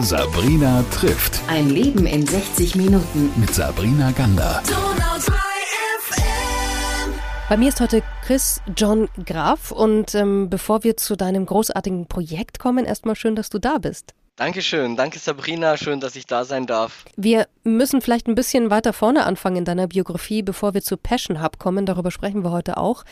Sabrina trifft. Ein Leben in 60 Minuten. Mit Sabrina Gander. Bei mir ist heute Chris John Graf und ähm, bevor wir zu deinem großartigen Projekt kommen, erstmal schön, dass du da bist. Dankeschön, danke Sabrina, schön, dass ich da sein darf. Wir müssen vielleicht ein bisschen weiter vorne anfangen in deiner Biografie, bevor wir zu Passion Hub kommen. Darüber sprechen wir heute auch.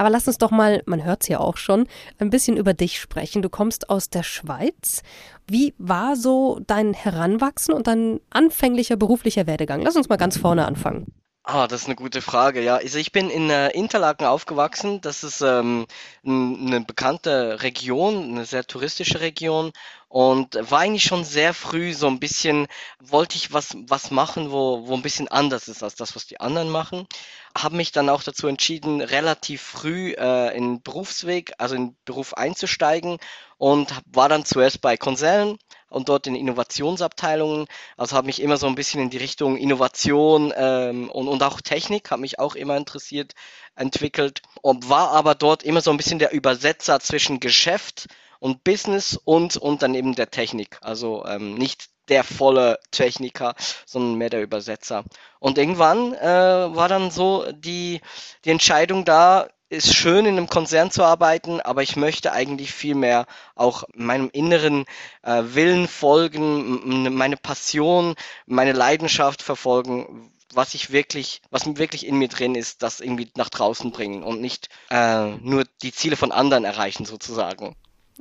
Aber lass uns doch mal, man hört es ja auch schon, ein bisschen über dich sprechen. Du kommst aus der Schweiz. Wie war so dein Heranwachsen und dein anfänglicher beruflicher Werdegang? Lass uns mal ganz vorne anfangen. Ah, das ist eine gute Frage, ja. Also ich bin in äh, Interlaken aufgewachsen. Das ist ähm, eine bekannte Region, eine sehr touristische Region und war eigentlich schon sehr früh so ein bisschen, wollte ich was, was machen, wo, wo ein bisschen anders ist als das, was die anderen machen. Habe mich dann auch dazu entschieden, relativ früh äh, in Berufsweg, also in Beruf einzusteigen und war dann zuerst bei Konzernen und dort in Innovationsabteilungen. Also habe mich immer so ein bisschen in die Richtung Innovation ähm, und, und auch Technik, habe mich auch immer interessiert, entwickelt und war aber dort immer so ein bisschen der Übersetzer zwischen Geschäft und Business und, und dann eben der Technik. Also ähm, nicht der volle Techniker, sondern mehr der Übersetzer. Und irgendwann äh, war dann so die, die Entscheidung da, ist schön, in einem Konzern zu arbeiten, aber ich möchte eigentlich viel mehr auch meinem inneren äh, Willen folgen, meine Passion, meine Leidenschaft verfolgen, was ich wirklich, was wirklich in mir drin ist, das irgendwie nach draußen bringen und nicht äh, nur die Ziele von anderen erreichen sozusagen.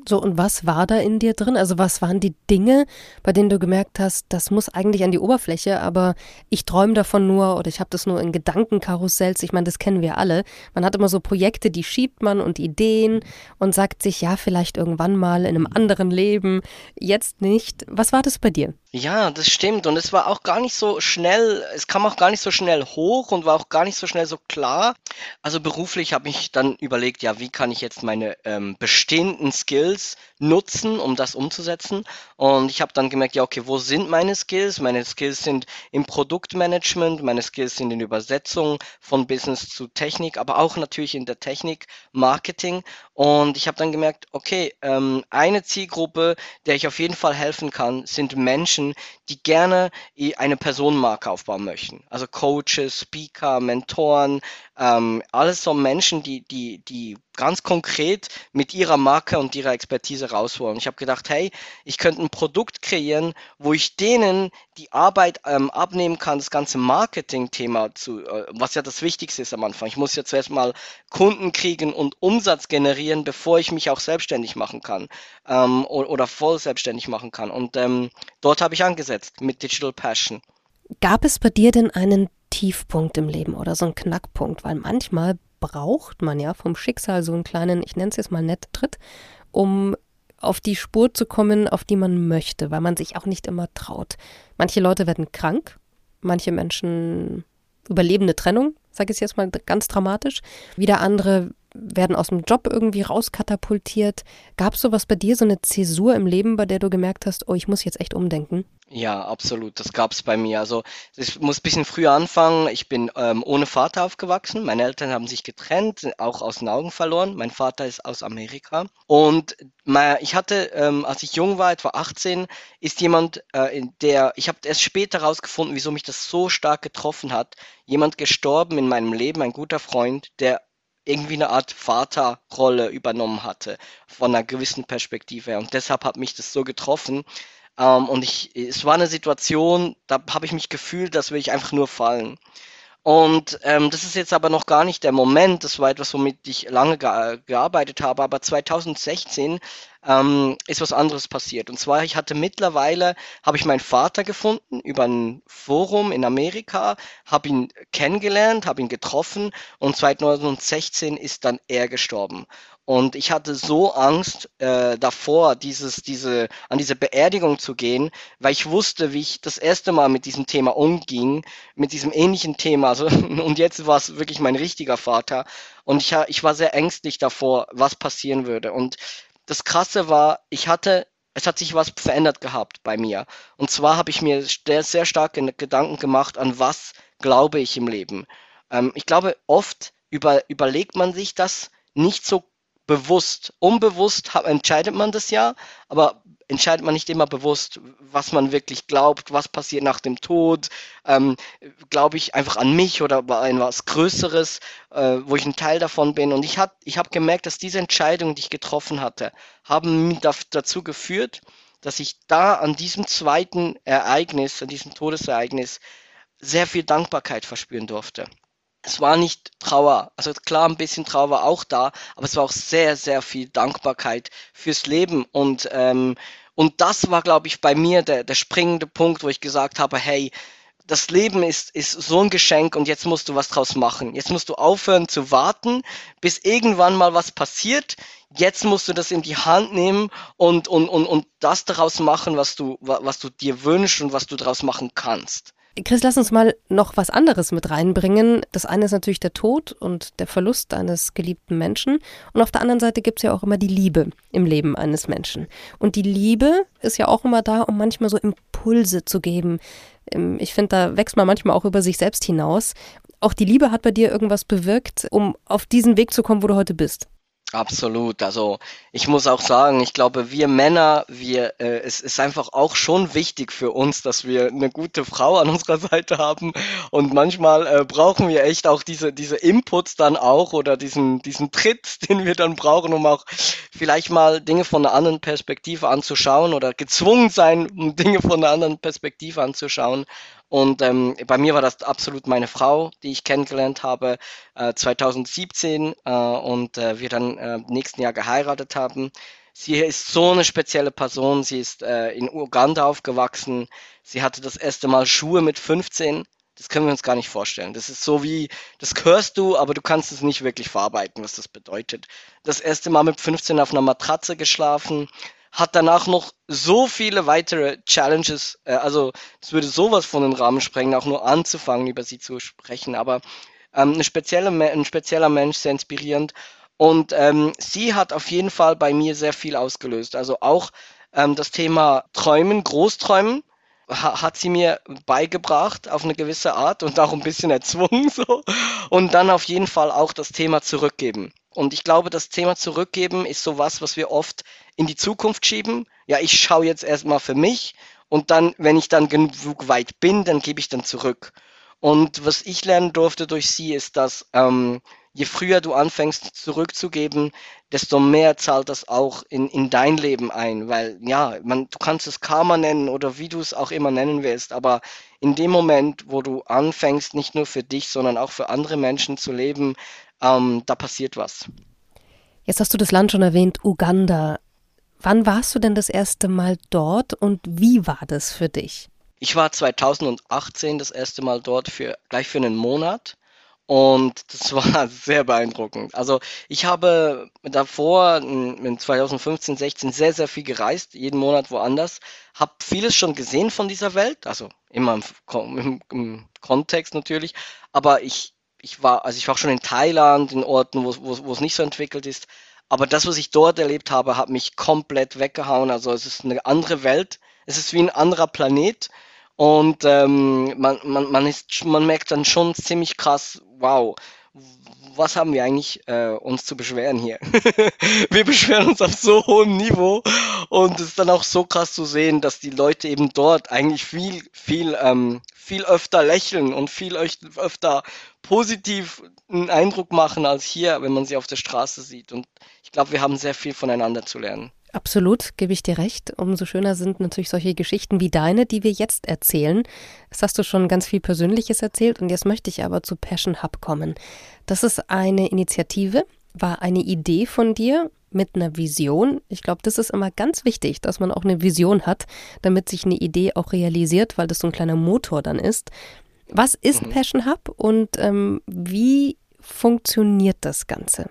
So, und was war da in dir drin? Also was waren die Dinge, bei denen du gemerkt hast, das muss eigentlich an die Oberfläche, aber ich träume davon nur oder ich habe das nur in Gedankenkarussells. Ich meine, das kennen wir alle. Man hat immer so Projekte, die schiebt man und Ideen und sagt sich, ja, vielleicht irgendwann mal in einem anderen Leben, jetzt nicht. Was war das bei dir? Ja, das stimmt. Und es war auch gar nicht so schnell, es kam auch gar nicht so schnell hoch und war auch gar nicht so schnell so klar. Also beruflich habe ich dann überlegt, ja, wie kann ich jetzt meine ähm, bestehenden Skills nutzen, um das umzusetzen. Und ich habe dann gemerkt, ja, okay, wo sind meine Skills? Meine Skills sind im Produktmanagement, meine Skills sind in Übersetzung von Business zu Technik, aber auch natürlich in der Technik, Marketing. Und ich habe dann gemerkt, okay, ähm, eine Zielgruppe, der ich auf jeden Fall helfen kann, sind Menschen, Menschen, die gerne eine Personenmarke aufbauen möchten. Also Coaches, Speaker, Mentoren, ähm, alles so Menschen, die, die, die ganz konkret mit ihrer Marke und ihrer Expertise rausholen. Ich habe gedacht, hey, ich könnte ein Produkt kreieren, wo ich denen die Arbeit ähm, abnehmen kann, das ganze Marketing-Thema zu, äh, was ja das Wichtigste ist am Anfang. Ich muss ja zuerst mal Kunden kriegen und Umsatz generieren, bevor ich mich auch selbstständig machen kann ähm, oder, oder voll selbstständig machen kann. Und ähm, dort habe ich angesetzt mit Digital Passion. Gab es bei dir denn einen Tiefpunkt im Leben oder so einen Knackpunkt? Weil manchmal braucht man ja vom Schicksal so einen kleinen, ich nenne es jetzt mal nett, Tritt, um auf die Spur zu kommen, auf die man möchte, weil man sich auch nicht immer traut. Manche Leute werden krank, manche Menschen überleben eine Trennung, sage ich jetzt mal ganz dramatisch. Wieder andere werden aus dem Job irgendwie rauskatapultiert. Gab es sowas bei dir, so eine Zäsur im Leben, bei der du gemerkt hast, oh, ich muss jetzt echt umdenken? Ja, absolut. Das gab's bei mir. Also ich muss ein bisschen früher anfangen. Ich bin ähm, ohne Vater aufgewachsen. Meine Eltern haben sich getrennt, auch aus den Augen verloren. Mein Vater ist aus Amerika. Und ich hatte, ähm, als ich jung war, etwa 18, ist jemand, äh, der, ich habe erst später herausgefunden, wieso mich das so stark getroffen hat. Jemand gestorben in meinem Leben, ein guter Freund, der irgendwie eine Art Vaterrolle übernommen hatte, von einer gewissen Perspektive her. Und deshalb hat mich das so getroffen. Ähm, und ich, es war eine Situation, da habe ich mich gefühlt, dass will ich einfach nur fallen. Und ähm, das ist jetzt aber noch gar nicht der Moment. Das war etwas, womit ich lange ge gearbeitet habe. Aber 2016 ähm, ist was anderes passiert. Und zwar, ich hatte mittlerweile, habe ich meinen Vater gefunden über ein Forum in Amerika, habe ihn kennengelernt, habe ihn getroffen und 2016 ist dann er gestorben. Und ich hatte so Angst äh, davor, dieses, diese, an diese Beerdigung zu gehen, weil ich wusste, wie ich das erste Mal mit diesem Thema umging, mit diesem ähnlichen Thema. Also, und jetzt war es wirklich mein richtiger Vater. Und ich, ich war sehr ängstlich davor, was passieren würde. Und das Krasse war, ich hatte, es hat sich was verändert gehabt bei mir. Und zwar habe ich mir sehr, sehr stark Gedanken gemacht, an was glaube ich im Leben. Ähm, ich glaube, oft über, überlegt man sich das nicht so bewusst. Unbewusst entscheidet man das ja, aber entscheidet man nicht immer bewusst, was man wirklich glaubt, was passiert nach dem Tod. Ähm, Glaube ich einfach an mich oder an was Größeres, äh, wo ich ein Teil davon bin. Und ich, hat, ich habe gemerkt, dass diese Entscheidungen, die ich getroffen hatte, haben mich dazu geführt, dass ich da an diesem zweiten Ereignis, an diesem Todesereignis, sehr viel Dankbarkeit verspüren durfte. Es war nicht Trauer, also klar, ein bisschen Trauer auch da, aber es war auch sehr, sehr viel Dankbarkeit fürs Leben. Und, ähm, und das war, glaube ich, bei mir der, der springende Punkt, wo ich gesagt habe, hey, das Leben ist, ist so ein Geschenk und jetzt musst du was draus machen. Jetzt musst du aufhören zu warten, bis irgendwann mal was passiert. Jetzt musst du das in die Hand nehmen und, und, und, und das daraus machen, was du, was du dir wünschst und was du daraus machen kannst. Chris, lass uns mal noch was anderes mit reinbringen. Das eine ist natürlich der Tod und der Verlust eines geliebten Menschen. Und auf der anderen Seite gibt es ja auch immer die Liebe im Leben eines Menschen. Und die Liebe ist ja auch immer da, um manchmal so Impulse zu geben. Ähm, ich finde, da wächst man manchmal auch über sich selbst hinaus. Auch die Liebe hat bei dir irgendwas bewirkt, um auf diesen Weg zu kommen, wo du heute bist. Absolut. Also ich muss auch sagen, ich glaube, wir Männer, wir, äh, es ist einfach auch schon wichtig für uns, dass wir eine gute Frau an unserer Seite haben. Und manchmal äh, brauchen wir echt auch diese, diese Inputs dann auch oder diesen, diesen Tritt, den wir dann brauchen, um auch vielleicht mal Dinge von einer anderen Perspektive anzuschauen oder gezwungen sein, um Dinge von einer anderen Perspektive anzuschauen. Und ähm, bei mir war das absolut meine Frau, die ich kennengelernt habe äh, 2017 äh, und äh, wir dann äh, nächsten Jahr geheiratet haben. Sie ist so eine spezielle Person. Sie ist äh, in Uganda aufgewachsen. Sie hatte das erste Mal Schuhe mit 15. Das können wir uns gar nicht vorstellen. Das ist so wie, das hörst du, aber du kannst es nicht wirklich verarbeiten, was das bedeutet. Das erste Mal mit 15 auf einer Matratze geschlafen hat danach noch so viele weitere Challenges. Äh, also es würde sowas von den Rahmen sprengen, auch nur anzufangen, über sie zu sprechen. Aber ähm, eine spezielle, ein spezieller Mensch, sehr inspirierend. Und ähm, sie hat auf jeden Fall bei mir sehr viel ausgelöst. Also auch ähm, das Thema Träumen, Großträumen, hat sie mir beigebracht auf eine gewisse Art und auch ein bisschen erzwungen so. Und dann auf jeden Fall auch das Thema Zurückgeben. Und ich glaube, das Thema Zurückgeben ist sowas, was wir oft in die Zukunft schieben. Ja, ich schaue jetzt erstmal für mich und dann, wenn ich dann genug weit bin, dann gebe ich dann zurück. Und was ich lernen durfte durch sie ist, dass ähm, je früher du anfängst zurückzugeben, desto mehr zahlt das auch in, in dein Leben ein. Weil ja, man, du kannst es Karma nennen oder wie du es auch immer nennen willst, aber in dem Moment, wo du anfängst, nicht nur für dich, sondern auch für andere Menschen zu leben, ähm, da passiert was. Jetzt hast du das Land schon erwähnt, Uganda. Wann warst du denn das erste Mal dort und wie war das für dich? Ich war 2018 das erste Mal dort für gleich für einen Monat und das war sehr beeindruckend. Also ich habe davor in 2015, 16 sehr, sehr viel gereist, jeden Monat woanders, habe vieles schon gesehen von dieser Welt, also immer im, im, im Kontext natürlich, aber ich, ich war, also ich war schon in Thailand, in Orten, wo, wo es nicht so entwickelt ist. Aber das, was ich dort erlebt habe, hat mich komplett weggehauen. Also es ist eine andere Welt. Es ist wie ein anderer Planet. Und ähm, man, man, man, ist, man merkt dann schon ziemlich krass, wow, was haben wir eigentlich äh, uns zu beschweren hier? wir beschweren uns auf so hohem Niveau und es ist dann auch so krass zu sehen, dass die Leute eben dort eigentlich viel, viel, ähm, viel öfter lächeln und viel öfter positiv einen Eindruck machen als hier, wenn man sie auf der Straße sieht. Und ich glaube, wir haben sehr viel voneinander zu lernen. Absolut, gebe ich dir recht. Umso schöner sind natürlich solche Geschichten wie deine, die wir jetzt erzählen. Das hast du schon ganz viel Persönliches erzählt und jetzt möchte ich aber zu Passion Hub kommen. Das ist eine Initiative, war eine Idee von dir mit einer Vision. Ich glaube, das ist immer ganz wichtig, dass man auch eine Vision hat, damit sich eine Idee auch realisiert, weil das so ein kleiner Motor dann ist. Was ist mhm. Passion Hub und ähm, wie funktioniert das Ganze?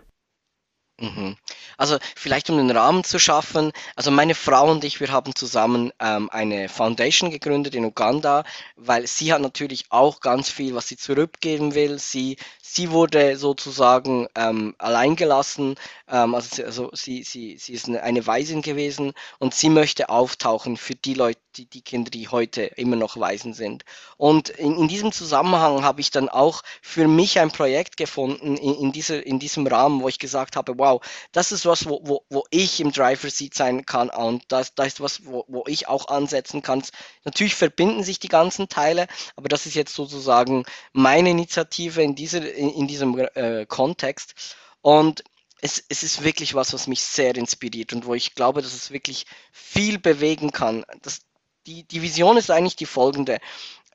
Mhm. Also vielleicht um den Rahmen zu schaffen, also meine Frau und ich, wir haben zusammen ähm, eine Foundation gegründet in Uganda, weil sie hat natürlich auch ganz viel, was sie zurückgeben will. Sie, sie wurde sozusagen ähm, alleingelassen, ähm, also, sie, also sie, sie, sie ist eine Waisin gewesen und sie möchte auftauchen für die Leute, die, die Kinder, die heute immer noch Waisen sind. Und in, in diesem Zusammenhang habe ich dann auch für mich ein Projekt gefunden, in, in, diese, in diesem Rahmen, wo ich gesagt habe, wow, wow, das ist was, wo, wo, wo ich im Driver Seat sein kann und das, das ist was, wo, wo ich auch ansetzen kann. Natürlich verbinden sich die ganzen Teile, aber das ist jetzt sozusagen meine Initiative in, dieser, in, in diesem äh, Kontext. Und es, es ist wirklich was, was mich sehr inspiriert und wo ich glaube, dass es wirklich viel bewegen kann. Das, die, die Vision ist eigentlich die folgende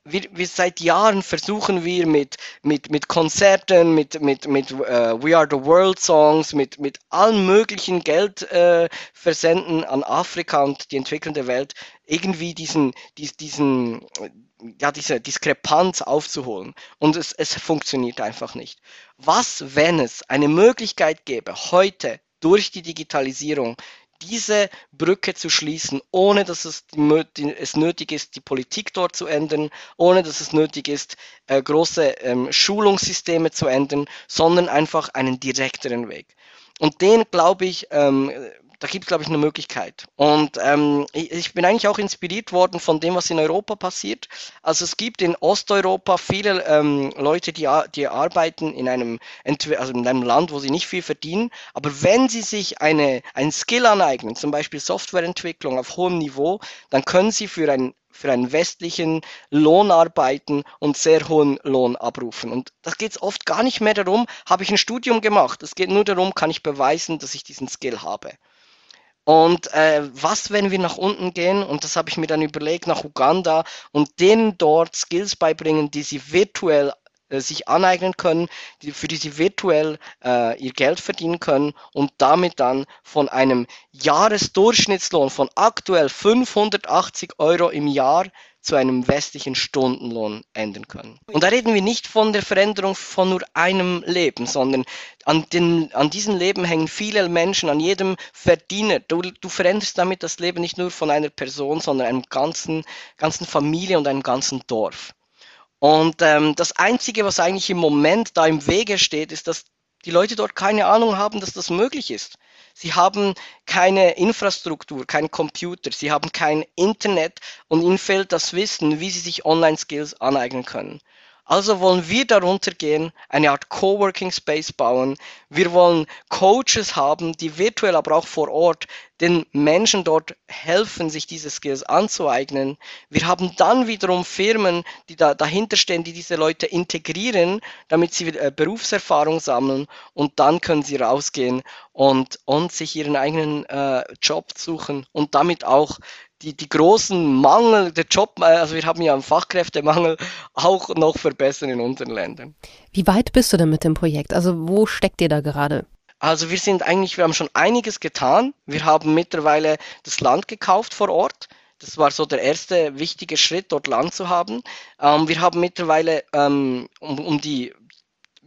wir, wir seit Jahren versuchen wir mit, mit, mit Konzerten, mit, mit, mit uh, We Are the World Songs, mit, mit allen möglichen Geldversenden äh, an Afrika und die entwickelnde Welt irgendwie diesen, dies, diesen, ja, diese Diskrepanz aufzuholen. Und es, es funktioniert einfach nicht. Was, wenn es eine Möglichkeit gäbe, heute durch die Digitalisierung diese Brücke zu schließen, ohne dass es, es, nötig ist, die Politik dort zu ändern, ohne dass es nötig ist, äh, große ähm, Schulungssysteme zu ändern, sondern einfach einen direkteren Weg. Und den, glaube ich, ähm, da gibt es, glaube ich, eine Möglichkeit. Und ähm, ich, ich, bin eigentlich auch inspiriert worden von dem, was in Europa passiert. Also es gibt in Osteuropa viele ähm, Leute, die, die arbeiten in einem, also in einem Land, wo sie nicht viel verdienen. Aber wenn sie sich eine, ein Skill aneignen, zum Beispiel Softwareentwicklung auf hohem Niveau, dann können sie für ein für einen westlichen Lohn arbeiten und sehr hohen Lohn abrufen. Und das geht oft gar nicht mehr darum, habe ich ein Studium gemacht. Es geht nur darum, kann ich beweisen, dass ich diesen Skill habe. Und äh, was, wenn wir nach unten gehen, und das habe ich mir dann überlegt, nach Uganda und denen dort Skills beibringen, die sie virtuell äh, sich aneignen können, die, für die sie virtuell äh, ihr Geld verdienen können und damit dann von einem Jahresdurchschnittslohn von aktuell 580 Euro im Jahr zu einem westlichen Stundenlohn ändern können. Und da reden wir nicht von der Veränderung von nur einem Leben, sondern an, den, an diesem Leben hängen viele Menschen, an jedem Verdiener. Du, du veränderst damit das Leben nicht nur von einer Person, sondern einem ganzen, ganzen Familie und einem ganzen Dorf. Und ähm, das Einzige, was eigentlich im Moment da im Wege steht, ist, dass die Leute dort keine Ahnung haben, dass das möglich ist. Sie haben keine Infrastruktur, kein Computer, sie haben kein Internet und ihnen fehlt das Wissen, wie sie sich Online-Skills aneignen können. Also wollen wir darunter gehen, eine Art Coworking Space bauen. Wir wollen Coaches haben, die virtuell, aber auch vor Ort den Menschen dort helfen, sich diese Skills anzueignen. Wir haben dann wiederum Firmen, die da dahinter stehen, die diese Leute integrieren, damit sie äh, Berufserfahrung sammeln und dann können sie rausgehen und, und sich ihren eigenen äh, Job suchen und damit auch die, die großen Mangel, der Job, äh, also wir haben ja einen Fachkräftemangel, auch noch verbessern in unseren Ländern. Wie weit bist du denn mit dem Projekt? Also wo steckt ihr da gerade? Also wir sind eigentlich, wir haben schon einiges getan. Wir haben mittlerweile das Land gekauft vor Ort. Das war so der erste wichtige Schritt, dort Land zu haben. Ähm, wir haben mittlerweile ähm, um, um, die,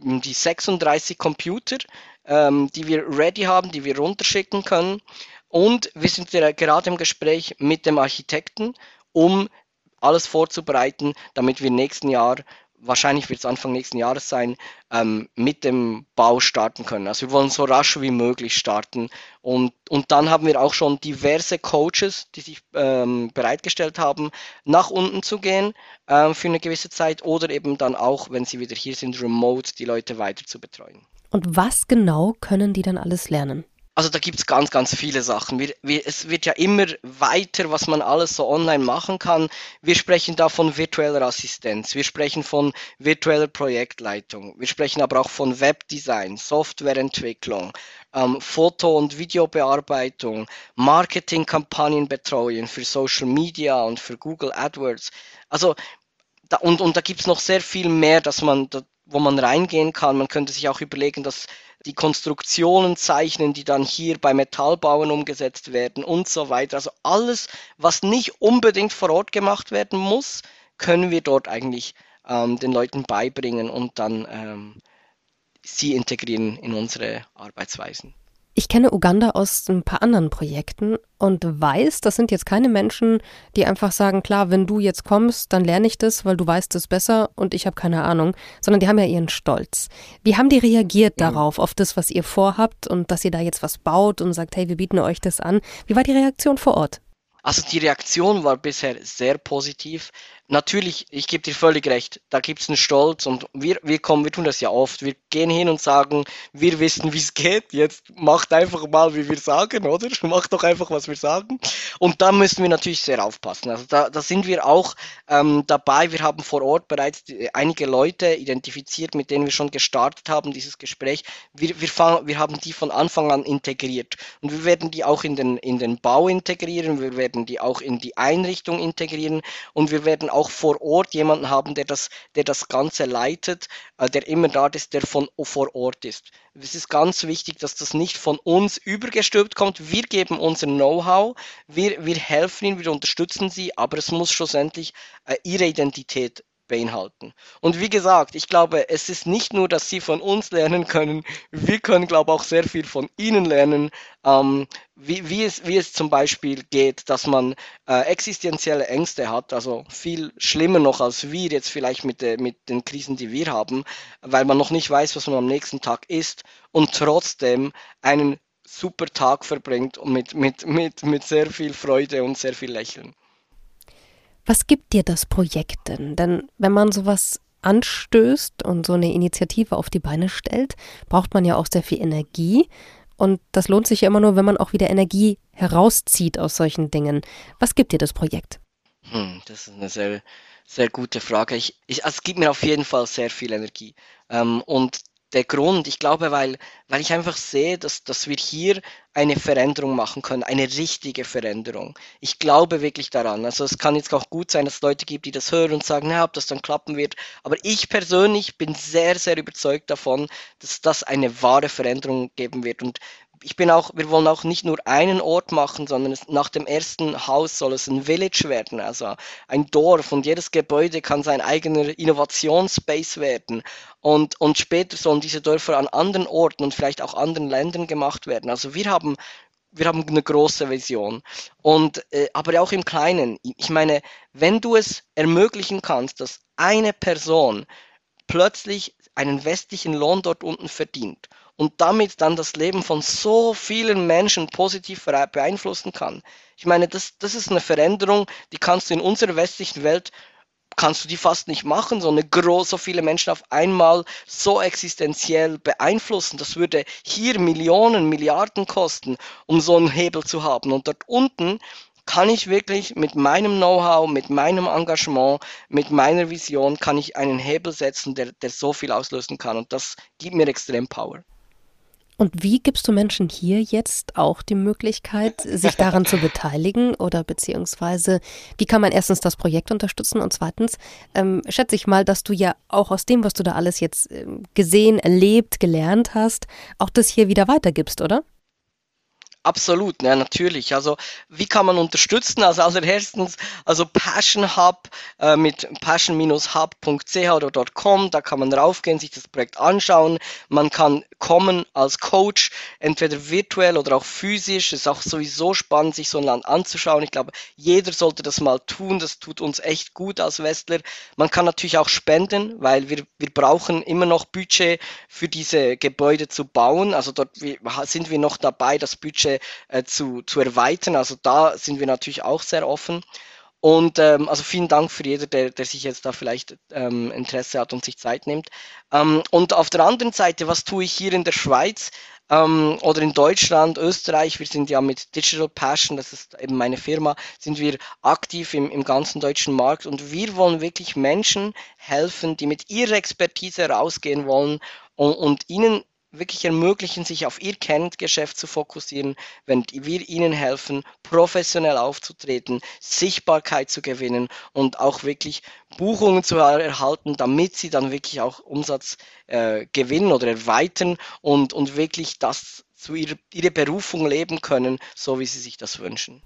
um die 36 Computer, ähm, die wir ready haben, die wir runterschicken können. Und wir sind gerade im Gespräch mit dem Architekten, um alles vorzubereiten, damit wir nächsten Jahr, wahrscheinlich wird es Anfang nächsten Jahres sein, ähm, mit dem Bau starten können. Also wir wollen so rasch wie möglich starten. Und, und dann haben wir auch schon diverse Coaches, die sich ähm, bereitgestellt haben, nach unten zu gehen ähm, für eine gewisse Zeit oder eben dann auch, wenn sie wieder hier sind, remote die Leute weiter zu betreuen. Und was genau können die dann alles lernen? Also da gibt es ganz, ganz viele Sachen. Wir, wir, es wird ja immer weiter, was man alles so online machen kann. Wir sprechen da von virtueller Assistenz, wir sprechen von virtueller Projektleitung, wir sprechen aber auch von Webdesign, Softwareentwicklung, ähm, Foto- und Videobearbeitung, Marketingkampagnenbetreuung für Social Media und für Google AdWords. Also da, und, und da gibt es noch sehr viel mehr, dass man, da, wo man reingehen kann. Man könnte sich auch überlegen, dass die Konstruktionen zeichnen, die dann hier bei Metallbauen umgesetzt werden und so weiter. Also alles, was nicht unbedingt vor Ort gemacht werden muss, können wir dort eigentlich ähm, den Leuten beibringen und dann ähm, sie integrieren in unsere Arbeitsweisen. Ich kenne Uganda aus ein paar anderen Projekten und weiß, das sind jetzt keine Menschen, die einfach sagen, klar, wenn du jetzt kommst, dann lerne ich das, weil du weißt es besser und ich habe keine Ahnung, sondern die haben ja ihren Stolz. Wie haben die reagiert ja. darauf, auf das, was ihr vorhabt und dass ihr da jetzt was baut und sagt, hey, wir bieten euch das an? Wie war die Reaktion vor Ort? Also die Reaktion war bisher sehr positiv. Natürlich, ich gebe dir völlig recht, da gibt es einen Stolz und wir, wir kommen, wir tun das ja oft. Wir gehen hin und sagen, wir wissen, wie es geht, jetzt macht einfach mal, wie wir sagen, oder? Macht doch einfach, was wir sagen. Und da müssen wir natürlich sehr aufpassen. Also da, da sind wir auch ähm, dabei. Wir haben vor Ort bereits einige Leute identifiziert, mit denen wir schon gestartet haben, dieses Gespräch. Wir, wir, fang, wir haben die von Anfang an integriert. Und wir werden die auch in den, in den Bau integrieren, wir werden die auch in die Einrichtung integrieren und wir werden auch vor Ort jemanden haben, der das, der das Ganze leitet, äh, der immer da ist, der von vor Ort ist. Es ist ganz wichtig, dass das nicht von uns übergestülpt kommt. Wir geben unser Know-how, wir, wir helfen ihnen, wir unterstützen sie, aber es muss schlussendlich äh, ihre Identität beinhalten. Und wie gesagt, ich glaube, es ist nicht nur, dass sie von uns lernen können, wir können, glaube ich, auch sehr viel von ihnen lernen, ähm, wie, wie, es, wie es zum Beispiel geht, dass man äh, existenzielle Ängste hat, also viel schlimmer noch als wir jetzt vielleicht mit, de, mit den Krisen, die wir haben, weil man noch nicht weiß, was man am nächsten Tag isst und trotzdem einen super Tag verbringt mit, mit, mit, mit sehr viel Freude und sehr viel Lächeln. Was gibt dir das Projekt denn? Denn wenn man sowas anstößt und so eine Initiative auf die Beine stellt, braucht man ja auch sehr viel Energie. Und das lohnt sich ja immer nur, wenn man auch wieder Energie herauszieht aus solchen Dingen. Was gibt dir das Projekt? Hm, das ist eine sehr, sehr gute Frage. Ich, ich, also es gibt mir auf jeden Fall sehr viel Energie. Ähm, und der Grund. Ich glaube, weil, weil ich einfach sehe, dass, dass wir hier eine Veränderung machen können, eine richtige Veränderung. Ich glaube wirklich daran. Also es kann jetzt auch gut sein, dass es Leute gibt, die das hören und sagen, ja, ob das dann klappen wird. Aber ich persönlich bin sehr, sehr überzeugt davon, dass das eine wahre Veränderung geben wird. Und ich bin auch, wir wollen auch nicht nur einen Ort machen, sondern es, nach dem ersten Haus soll es ein Village werden, also ein Dorf und jedes Gebäude kann sein eigener Innovationsspace werden und, und später sollen diese Dörfer an anderen Orten und vielleicht auch anderen Ländern gemacht werden. Also wir haben wir haben eine große Vision. Und, äh, aber auch im Kleinen. Ich meine, wenn du es ermöglichen kannst, dass eine Person plötzlich einen westlichen Lohn dort unten verdient und damit dann das Leben von so vielen Menschen positiv beeinflussen kann. Ich meine, das, das ist eine Veränderung, die kannst du in unserer westlichen Welt kannst du die fast nicht machen, so eine groß, so viele Menschen auf einmal so existenziell beeinflussen. Das würde hier Millionen, Milliarden kosten, um so einen Hebel zu haben. Und dort unten kann ich wirklich mit meinem Know-how, mit meinem Engagement, mit meiner Vision, kann ich einen Hebel setzen, der, der so viel auslösen kann. Und das gibt mir extrem Power. Und wie gibst du Menschen hier jetzt auch die Möglichkeit, sich daran zu beteiligen oder beziehungsweise wie kann man erstens das Projekt unterstützen und zweitens ähm, schätze ich mal, dass du ja auch aus dem, was du da alles jetzt ähm, gesehen, erlebt, gelernt hast, auch das hier wieder weitergibst, oder? Absolut, ja, natürlich. Also, wie kann man unterstützen? Also, allererstens, also Passion Hub äh, mit passion-hub.ch oder .com, da kann man raufgehen, sich das Projekt anschauen. Man kann kommen als Coach, entweder virtuell oder auch physisch. Es ist auch sowieso spannend, sich so ein Land anzuschauen. Ich glaube, jeder sollte das mal tun. Das tut uns echt gut als Westler. Man kann natürlich auch spenden, weil wir, wir brauchen immer noch Budget für diese Gebäude zu bauen. Also dort sind wir noch dabei, das Budget Äh, zu, zu erweitern. Also da sind wir natürlich auch sehr offen. Und ähm, also vielen Dank für jeder, der, der sich jetzt da vielleicht ähm, Interesse hat und sich Zeit nimmt. Ähm, und auf der anderen Seite, was tue ich hier in der Schweiz ähm, oder in Deutschland, Österreich? Wir sind ja mit Digital Passion, das ist eben meine Firma, sind wir aktiv im, im ganzen deutschen Markt und wir wollen wirklich Menschen helfen, die mit ihrer Expertise rausgehen wollen und, und ihnen wirklich ermöglichen, sich auf ihr Kerngeschäft zu fokussieren, wenn wir ihnen helfen, professionell aufzutreten, Sichtbarkeit zu gewinnen und auch wirklich Buchungen zu erhalten, damit sie dann wirklich auch Umsatz äh, gewinnen oder erweitern und, und wirklich das zu ihrer, ihrer Berufung leben können, so wie sie sich das wünschen.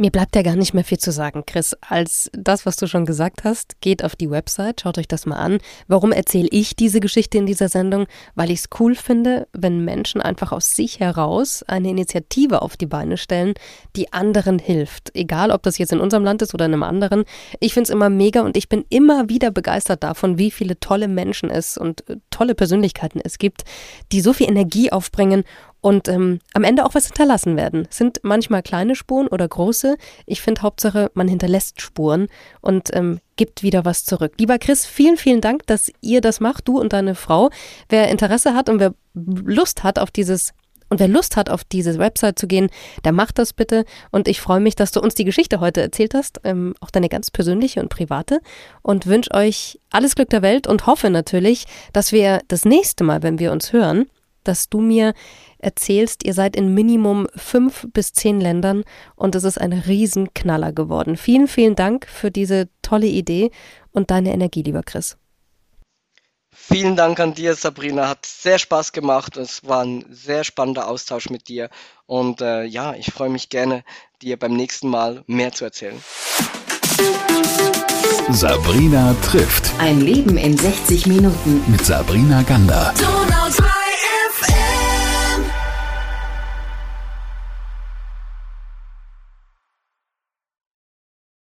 Mir bleibt ja gar nicht mehr viel zu sagen, Chris, als das, was du schon gesagt hast. Geht auf die Website, schaut euch das mal an. Warum erzähle ich diese Geschichte in dieser Sendung? Weil ich es cool finde, wenn Menschen einfach aus sich heraus eine Initiative auf die Beine stellen, die anderen hilft. Egal, ob das jetzt in unserem Land ist oder in einem anderen. Ich finde es immer mega und ich bin immer wieder begeistert davon, wie viele tolle Menschen es und äh, tolle Persönlichkeiten es gibt, die so viel Energie aufbringen und ähm, am Ende auch was hinterlassen werden. Sind manchmal kleine Spuren oder große. Ich finde Hauptsache, man hinterlässt Spuren und ähm, gibt wieder was zurück. Lieber Chris, vielen, vielen Dank, dass ihr das macht, du und deine Frau. Wer Interesse hat und wer Lust hat auf dieses und wer Lust hat, auf diese Website zu gehen, der macht das bitte. Und ich freue mich, dass du uns die Geschichte heute erzählt hast, ähm, auch deine ganz persönliche und private. Und wünsche euch alles Glück der Welt und hoffe natürlich, dass wir das nächste Mal, wenn wir uns hören, dass du mir erzählst, ihr seid in Minimum fünf bis zehn Ländern und es ist ein Riesenknaller geworden. Vielen, vielen Dank für diese tolle Idee und deine Energie, lieber Chris. Vielen Dank an dir, Sabrina. Hat sehr Spaß gemacht. Es war ein sehr spannender Austausch mit dir. Und äh, ja, ich freue mich gerne, dir beim nächsten Mal mehr zu erzählen. Sabrina trifft. Ein Leben in 60 Minuten. Mit Sabrina Gander. Donau 3